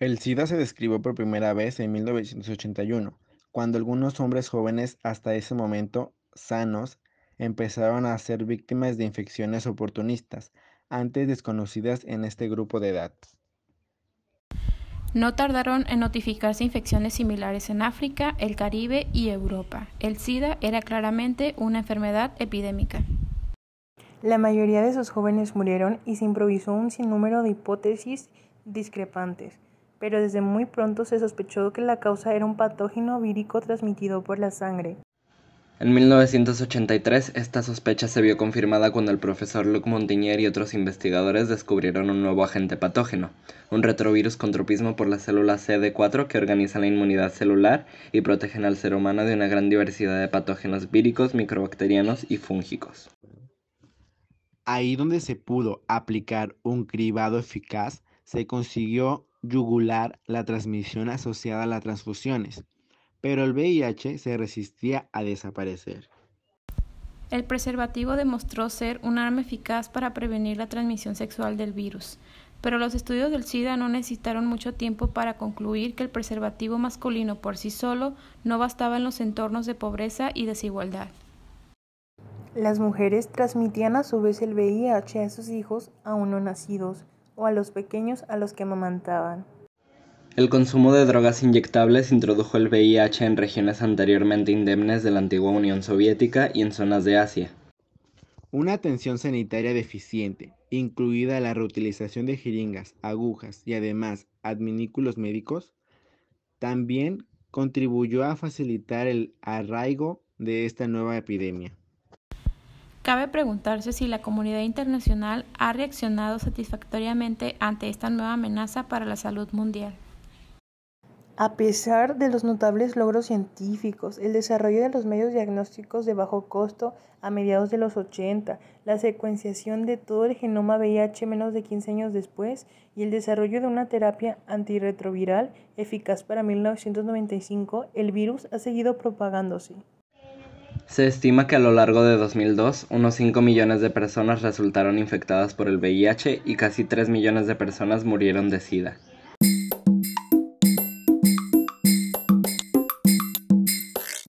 El SIDA se describió por primera vez en 1981, cuando algunos hombres jóvenes hasta ese momento sanos empezaron a ser víctimas de infecciones oportunistas, antes desconocidas en este grupo de edad. No tardaron en notificarse infecciones similares en África, el Caribe y Europa. El SIDA era claramente una enfermedad epidémica. La mayoría de esos jóvenes murieron y se improvisó un sinnúmero de hipótesis discrepantes pero desde muy pronto se sospechó que la causa era un patógeno vírico transmitido por la sangre. En 1983, esta sospecha se vio confirmada cuando el profesor Luc Montagnier y otros investigadores descubrieron un nuevo agente patógeno, un retrovirus con tropismo por la célula CD4 que organiza la inmunidad celular y protegen al ser humano de una gran diversidad de patógenos víricos, microbacterianos y fúngicos. Ahí donde se pudo aplicar un cribado eficaz, se consiguió yugular la transmisión asociada a las transfusiones, pero el VIH se resistía a desaparecer. El preservativo demostró ser un arma eficaz para prevenir la transmisión sexual del virus, pero los estudios del SIDA no necesitaron mucho tiempo para concluir que el preservativo masculino por sí solo no bastaba en los entornos de pobreza y desigualdad. Las mujeres transmitían a su vez el VIH a sus hijos aún no nacidos, o a los pequeños a los que amamantaban. El consumo de drogas inyectables introdujo el VIH en regiones anteriormente indemnes de la antigua Unión Soviética y en zonas de Asia. Una atención sanitaria deficiente, incluida la reutilización de jeringas, agujas y además adminículos médicos, también contribuyó a facilitar el arraigo de esta nueva epidemia. Cabe preguntarse si la comunidad internacional ha reaccionado satisfactoriamente ante esta nueva amenaza para la salud mundial. A pesar de los notables logros científicos, el desarrollo de los medios diagnósticos de bajo costo a mediados de los 80, la secuenciación de todo el genoma VIH menos de 15 años después y el desarrollo de una terapia antirretroviral eficaz para 1995, el virus ha seguido propagándose. Se estima que a lo largo de 2002, unos 5 millones de personas resultaron infectadas por el VIH y casi 3 millones de personas murieron de SIDA.